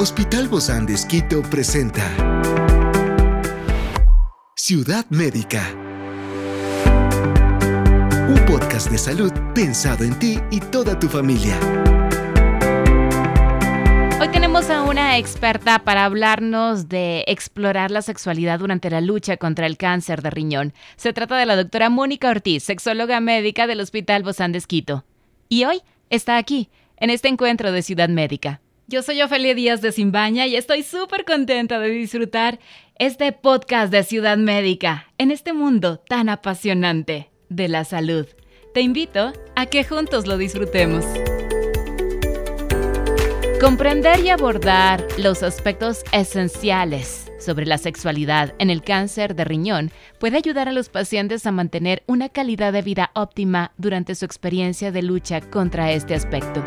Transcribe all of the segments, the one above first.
Hospital Bozán de Esquito presenta Ciudad Médica. Un podcast de salud pensado en ti y toda tu familia. Hoy tenemos a una experta para hablarnos de explorar la sexualidad durante la lucha contra el cáncer de riñón. Se trata de la doctora Mónica Ortiz, sexóloga médica del Hospital Bozán de Esquito. Y hoy está aquí, en este encuentro de Ciudad Médica. Yo soy Ofelia Díaz de Simbaña y estoy súper contenta de disfrutar este podcast de Ciudad Médica en este mundo tan apasionante de la salud. Te invito a que juntos lo disfrutemos. Comprender y abordar los aspectos esenciales sobre la sexualidad en el cáncer de riñón puede ayudar a los pacientes a mantener una calidad de vida óptima durante su experiencia de lucha contra este aspecto.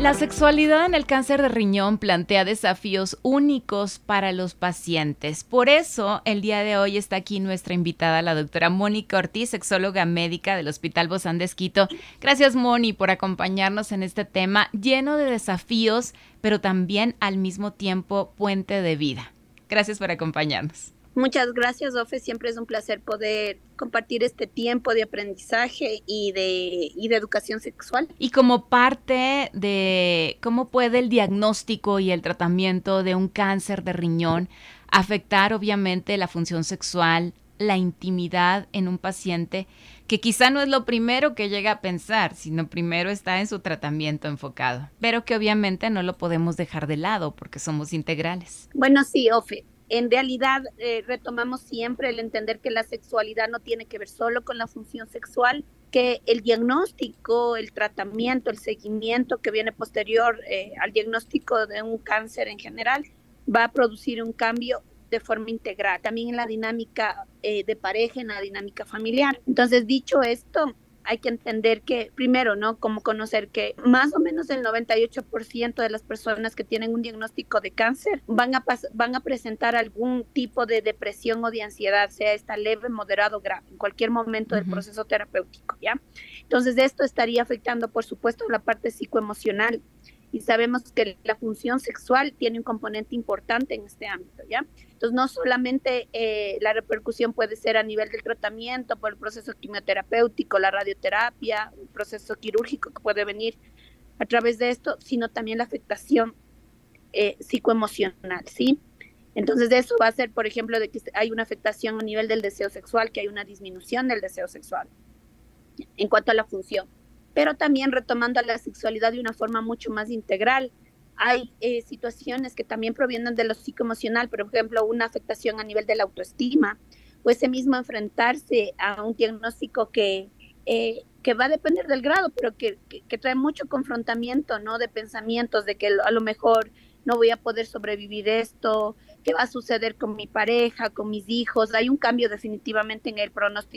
La sexualidad en el cáncer de riñón plantea desafíos únicos para los pacientes. Por eso, el día de hoy está aquí nuestra invitada, la doctora Mónica Ortiz, sexóloga médica del Hospital Bozán de Esquito. Gracias, Moni, por acompañarnos en este tema lleno de desafíos, pero también al mismo tiempo puente de vida. Gracias por acompañarnos. Muchas gracias, Ofe. Siempre es un placer poder compartir este tiempo de aprendizaje y de, y de educación sexual. Y como parte de cómo puede el diagnóstico y el tratamiento de un cáncer de riñón afectar obviamente la función sexual, la intimidad en un paciente, que quizá no es lo primero que llega a pensar, sino primero está en su tratamiento enfocado, pero que obviamente no lo podemos dejar de lado porque somos integrales. Bueno, sí, Ofe, en realidad eh, retomamos siempre el entender que la sexualidad no tiene que ver solo con la función sexual, que el diagnóstico, el tratamiento, el seguimiento que viene posterior eh, al diagnóstico de un cáncer en general va a producir un cambio de forma integral, también en la dinámica eh, de pareja, en la dinámica familiar. Entonces, dicho esto, hay que entender que, primero, ¿no? Como conocer que más o menos el 98% de las personas que tienen un diagnóstico de cáncer van a, van a presentar algún tipo de depresión o de ansiedad, sea esta leve, moderado o grave, en cualquier momento del proceso terapéutico, ¿ya? Entonces, esto estaría afectando, por supuesto, la parte psicoemocional y sabemos que la función sexual tiene un componente importante en este ámbito, ¿ya? Entonces, no solamente eh, la repercusión puede ser a nivel del tratamiento, por el proceso quimioterapéutico, la radioterapia, el proceso quirúrgico que puede venir a través de esto, sino también la afectación eh, psicoemocional, ¿sí? Entonces, de eso va a ser, por ejemplo, de que hay una afectación a nivel del deseo sexual, que hay una disminución del deseo sexual en cuanto a la función pero también retomando a la sexualidad de una forma mucho más integral. Hay eh, situaciones que también provienen de lo psicoemocional, por ejemplo, una afectación a nivel de la autoestima, o ese mismo enfrentarse a un diagnóstico que, eh, que va a depender del grado, pero que, que, trae mucho confrontamiento, ¿no? De pensamientos de que a lo mejor no voy a poder sobrevivir esto, qué va a suceder con mi pareja, con mis hijos. Hay un cambio definitivamente en el,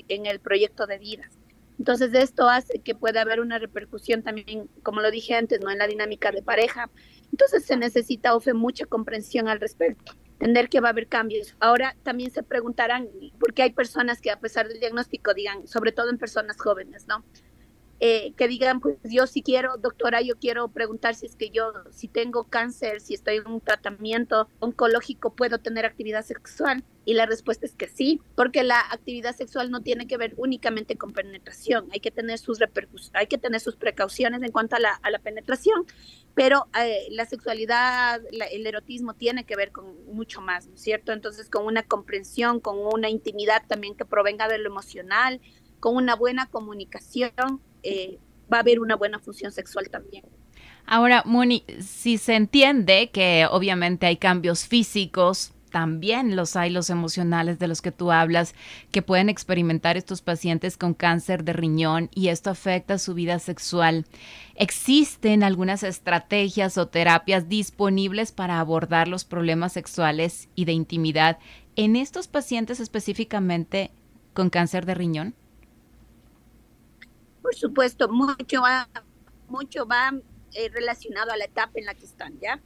en el proyecto de vida. Entonces esto hace que pueda haber una repercusión también, como lo dije antes, ¿no? en la dinámica de pareja. Entonces se necesita, Ofe, mucha comprensión al respecto, entender que va a haber cambios. Ahora también se preguntarán, por qué hay personas que a pesar del diagnóstico digan, sobre todo en personas jóvenes, ¿no? Eh, que digan, pues yo si quiero, doctora, yo quiero preguntar si es que yo, si tengo cáncer, si estoy en un tratamiento oncológico, puedo tener actividad sexual. Y la respuesta es que sí, porque la actividad sexual no tiene que ver únicamente con penetración, hay que tener sus hay que tener sus precauciones en cuanto a la, la penetración, pero eh, la sexualidad, el erotismo tiene que ver con mucho más, ¿no es cierto? Entonces, con una comprensión, con una intimidad también que provenga de lo emocional, con una buena comunicación, eh, va a haber una buena función sexual también. Ahora, Moni, si se entiende que obviamente hay cambios físicos, también los hay los emocionales de los que tú hablas, que pueden experimentar estos pacientes con cáncer de riñón y esto afecta su vida sexual. ¿Existen algunas estrategias o terapias disponibles para abordar los problemas sexuales y de intimidad en estos pacientes específicamente con cáncer de riñón? Por supuesto, mucho va, mucho va eh, relacionado a la etapa en la que están, ¿ya?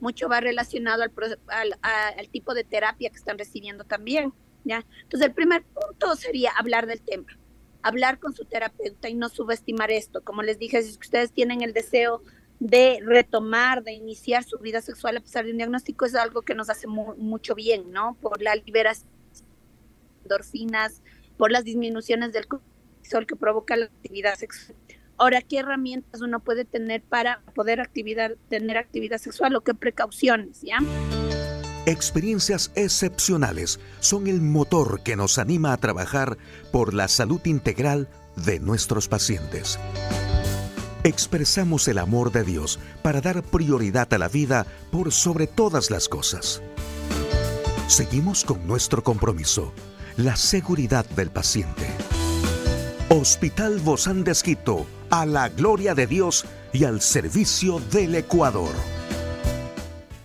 Mucho va relacionado al, al, tipo de terapia que están recibiendo también, ¿ya? Entonces, el primer punto sería hablar del tema, hablar con su terapeuta y no subestimar esto. Como les dije, si ustedes tienen el deseo de retomar, de iniciar su vida sexual a pesar de un diagnóstico es algo que nos hace mucho bien, ¿no? Por la liberación de endorfinas, por las disminuciones del cortisol que provoca la actividad sexual. Ahora, ¿qué herramientas uno puede tener para poder actividad, tener actividad sexual o qué precauciones, ya? Experiencias excepcionales son el motor que nos anima a trabajar por la salud integral de nuestros pacientes. Expresamos el amor de Dios para dar prioridad a la vida por sobre todas las cosas. Seguimos con nuestro compromiso, la seguridad del paciente. Hospital Bozán de Esquito, a la gloria de Dios y al servicio del Ecuador.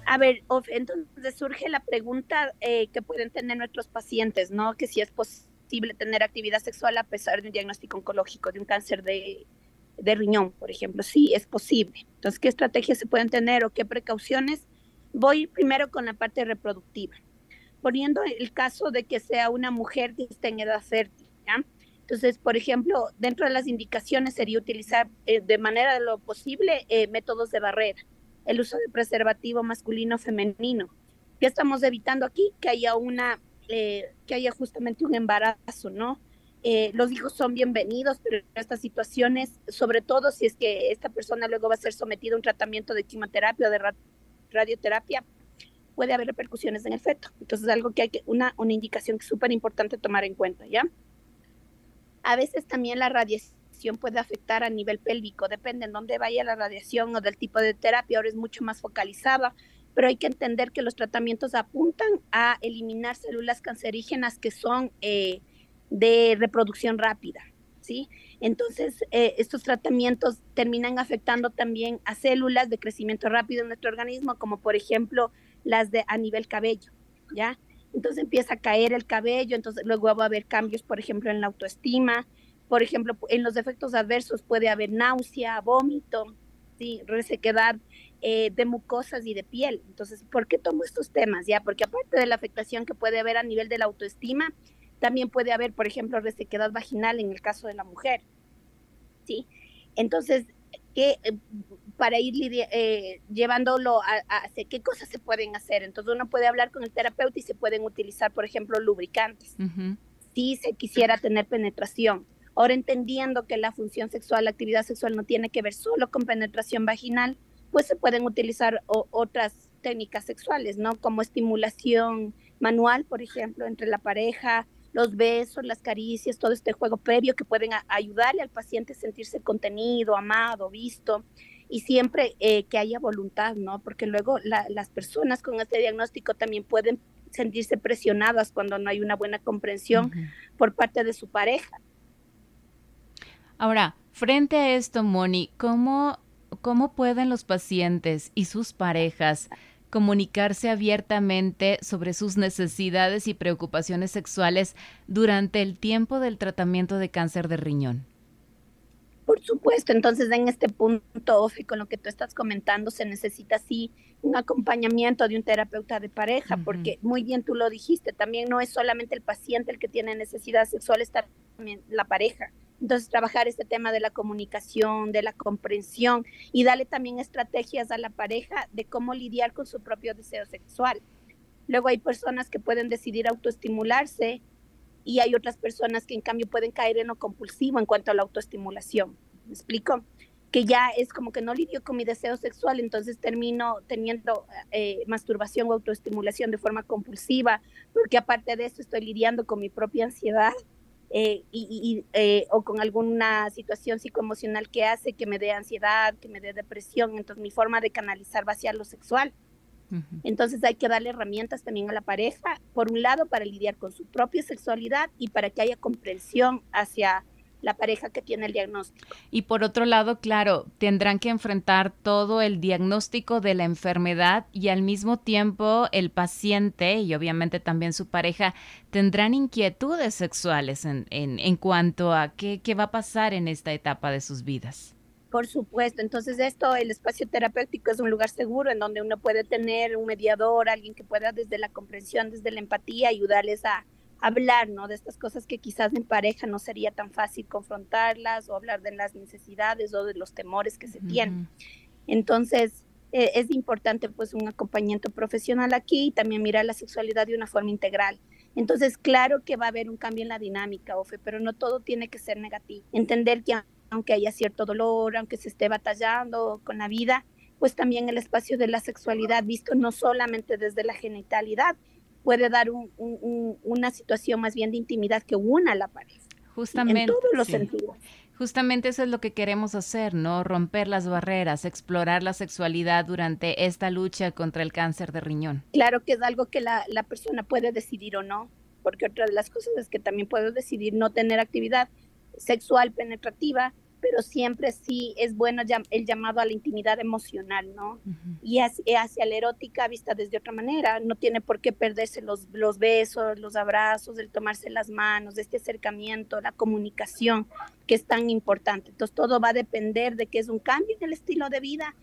A ver, entonces surge la pregunta eh, que pueden tener nuestros pacientes, ¿no? Que si es posible tener actividad sexual a pesar de un diagnóstico oncológico, de un cáncer de, de riñón, por ejemplo. Sí, es posible. Entonces, ¿qué estrategias se pueden tener o qué precauciones? Voy primero con la parte reproductiva, poniendo el caso de que sea una mujer que esté en edad fértil. Entonces, por ejemplo, dentro de las indicaciones sería utilizar eh, de manera de lo posible eh, métodos de barrera, el uso de preservativo masculino femenino. ¿Qué estamos evitando aquí? Que haya una, eh, que haya justamente un embarazo, ¿no? Eh, los hijos son bienvenidos, pero en estas situaciones, sobre todo si es que esta persona luego va a ser sometida a un tratamiento de quimioterapia o de radioterapia, puede haber repercusiones en el feto. Entonces, algo que hay que, una, una indicación súper importante tomar en cuenta, ¿ya? A veces también la radiación puede afectar a nivel pélvico, depende en dónde vaya la radiación o del tipo de terapia, ahora es mucho más focalizada, pero hay que entender que los tratamientos apuntan a eliminar células cancerígenas que son... Eh, de reproducción rápida, ¿sí? Entonces, eh, estos tratamientos terminan afectando también a células de crecimiento rápido en nuestro organismo, como por ejemplo las de a nivel cabello, ¿ya? Entonces empieza a caer el cabello, entonces luego va a haber cambios, por ejemplo, en la autoestima, por ejemplo, en los efectos adversos puede haber náusea, vómito, ¿sí? resequedad eh, de mucosas y de piel. Entonces, ¿por qué tomo estos temas? Ya, porque aparte de la afectación que puede haber a nivel de la autoestima, también puede haber, por ejemplo, resequedad vaginal en el caso de la mujer. ¿Sí? Entonces, ¿qué, eh, para ir eh, llevándolo a, qué cosas se pueden hacer. Entonces uno puede hablar con el terapeuta y se pueden utilizar, por ejemplo, lubricantes. Si se quisiera tener penetración. Ahora entendiendo que la función sexual, la actividad sexual no tiene que ver solo con penetración vaginal, pues se pueden utilizar otras técnicas sexuales, ¿no? Como estimulación manual, por ejemplo, entre la pareja, los besos, las caricias, todo este juego previo que pueden ayudarle al paciente a sentirse contenido, amado, visto y siempre eh, que haya voluntad, ¿no? Porque luego las personas con este diagnóstico también pueden sentirse presionadas cuando no hay una buena comprensión por parte de su pareja. Ahora, frente a esto, Moni, ¿cómo, cómo pueden los pacientes y sus parejas comunicarse abiertamente sobre sus necesidades y preocupaciones sexuales durante el tiempo del tratamiento de cáncer de riñón? Por supuesto, entonces en este punto, Ofi, con lo que tú estás comentando, se necesita sí un acompañamiento de un terapeuta de pareja, porque muy bien tú lo dijiste, también no es solamente el paciente el que tiene necesidad sexual, está también la pareja. Entonces, trabajar este tema de la comunicación, de la comprensión y darle también estrategias a la pareja de cómo lidiar con su propio deseo sexual. Luego hay personas que pueden decidir autoestimularse y hay otras personas que en cambio pueden caer en lo compulsivo en cuanto a la autoestimulación. ¿Me explico? Que ya es como que no lidio con mi deseo sexual, entonces termino teniendo eh, masturbación o autoestimulación de forma compulsiva, porque aparte de eso estoy lidiando con mi propia ansiedad eh, y, eh, o con alguna situación psicoemocional que hace que me dé ansiedad, que me dé depresión. Entonces mi forma de canalizar va hacia lo sexual. Entonces hay que darle herramientas también a la pareja, por un lado para lidiar con su propia sexualidad y para que haya comprensión hacia la pareja que tiene el diagnóstico. Y por otro lado, claro, tendrán que enfrentar todo el diagnóstico de la enfermedad y al mismo tiempo el paciente y obviamente también su pareja tendrán inquietudes sexuales en, en, en cuanto a qué, qué va a pasar en esta etapa de sus vidas. Por supuesto, entonces esto, el espacio terapéutico es un lugar seguro en donde uno puede tener un mediador, alguien que pueda desde la comprensión, desde la empatía, ayudarles a, hablar, ¿no? De estas cosas que quizás en pareja no sería tan fácil confrontarlas o hablar de las necesidades o de los temores que se tienen. Entonces, eh, es importante pues un acompañamiento profesional aquí y también mirar la sexualidad de una forma integral. Entonces, claro que va a haber un cambio en la dinámica, Ofe, pero no todo tiene que ser negativo. Entender que aunque haya cierto dolor, aunque se esté batallando con la vida, pues también el espacio de la sexualidad, visto no solamente desde la genitalidad, puede dar una situación más bien de intimidad que una a la pareja. Justamente. En todos los sentidos. Justamente eso es lo que queremos hacer, ¿no? Romper las barreras, explorar la sexualidad durante esta lucha contra el cáncer de riñón. Claro que es algo que la, la persona puede decidir o no, porque otra de las cosas es que también puedo decidir no tener actividad sexual penetrativa pero siempre sí es bueno el llamado a la intimidad emocional, ¿no? Y hacia, la erótica vista desde otra manera, no tiene por qué perderse los, los besos, los abrazos, el tomarse las manos, este acercamiento, la comunicación, que es tan importante. Entonces todo va a depender de que es un cambio en el estilo de vida,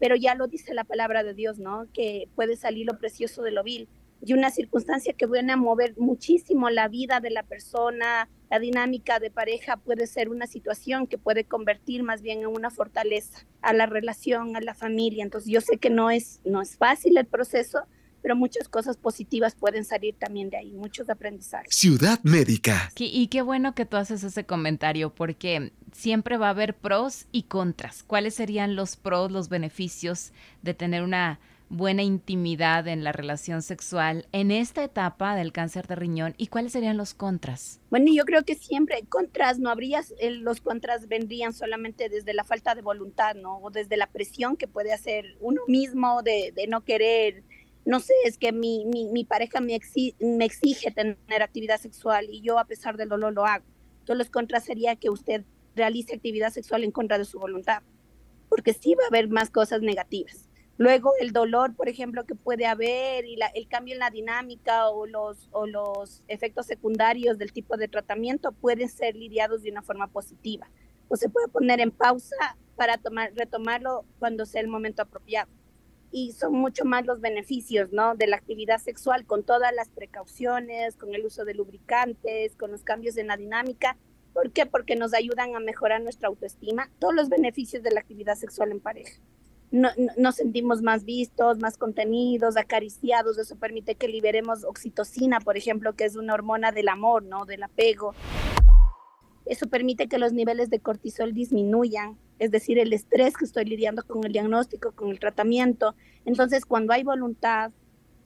pero ya lo dice la palabra de Dios, ¿no? Que puede salir lo precioso de lo vil y una circunstancia que viene a mover muchísimo la vida de la persona, la dinámica de pareja puede ser una situación que puede convertir más bien en una fortaleza a la relación, a la familia. Entonces yo sé que no es, no es fácil el proceso, pero muchas cosas positivas pueden salir también de ahí, muchos aprendizajes. Ciudad Médica. Y qué bueno que tú haces ese comentario, porque siempre va a haber pros y contras. ¿Cuáles serían los pros, los beneficios de tener una buena intimidad en la relación sexual en esta etapa del cáncer de riñón y cuáles serían los contras? Bueno, yo creo que siempre contras, no habría, los contras vendrían solamente desde la falta de voluntad, ¿no? O desde la presión que puede hacer uno mismo de, no querer, no sé, es que mi, pareja me, me exige tener actividad sexual y yo a pesar del dolor lo hago. Entonces los contras sería que usted realice actividad sexual en contra de su voluntad, porque sí va a haber más cosas negativas. Luego el dolor, por ejemplo, que puede haber y el cambio en la dinámica o los, o los efectos secundarios del tipo de tratamiento pueden ser lidiados de una forma positiva. O se puede poner en pausa para tomar, retomarlo cuando sea el momento apropiado. Y son mucho más los beneficios ¿no? de la actividad sexual con todas las precauciones, con el uso de lubricantes, con los cambios en la dinámica. ¿Por qué? Porque nos ayudan a mejorar nuestra autoestima, todos los beneficios de la actividad sexual en pareja no, nos sentimos más vistos, más contenidos, acariciados. Eso permite que liberemos oxitocina, por ejemplo, que es una hormona del amor, ¿no? Del apego. Eso permite que los niveles de cortisol disminuyan, es decir, el estrés que estoy lidiando con el diagnóstico, con el tratamiento. Entonces, cuando hay voluntad,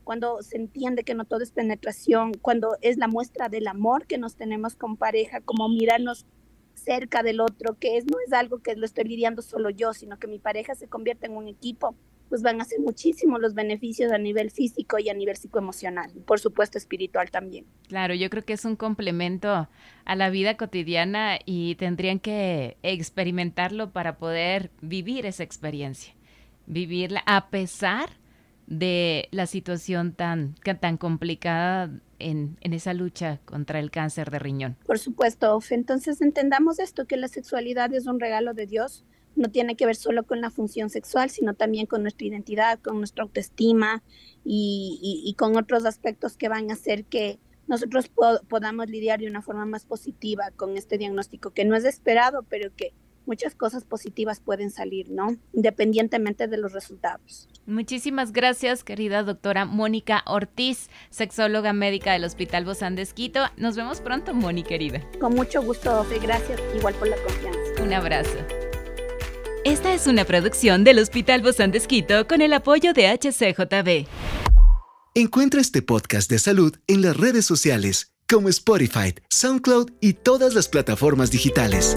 cuando se entiende que no todo es penetración, cuando es la muestra del amor que nos tenemos con pareja, como mirarnos cerca del otro, que es, no es algo que lo estoy lidiando solo yo, sino que mi pareja se convierte en un equipo, pues van a ser muchísimos los beneficios a nivel físico y a nivel psicoemocional, por supuesto espiritual también. Claro, yo creo que es un complemento a la vida cotidiana y tendrían que experimentarlo para poder vivir esa experiencia, vivirla a pesar de la situación tan, tan complicada en, esa lucha contra el cáncer de riñón. Por supuesto, Entonces entendamos esto, que la sexualidad es un regalo de Dios. No tiene que ver solo con la función sexual, sino también con nuestra identidad, con nuestra autoestima y, con otros aspectos que van a hacer que nosotros podamos lidiar de una forma más positiva con este diagnóstico, que no es esperado, pero que muchas cosas positivas pueden salir, ¿no? Independientemente de los resultados. Muchísimas gracias, querida doctora Mónica Ortiz, sexóloga médica del Hospital Bozán de Esquito. Nos vemos pronto, Moni, querida. Con mucho gusto, Ofe. Gracias, igual por la confianza. Un abrazo. Esta es una producción del Hospital Bozán de Esquito con el apoyo de HCJB. Encuentra este podcast de salud en las redes sociales como Spotify, SoundCloud y todas las plataformas digitales.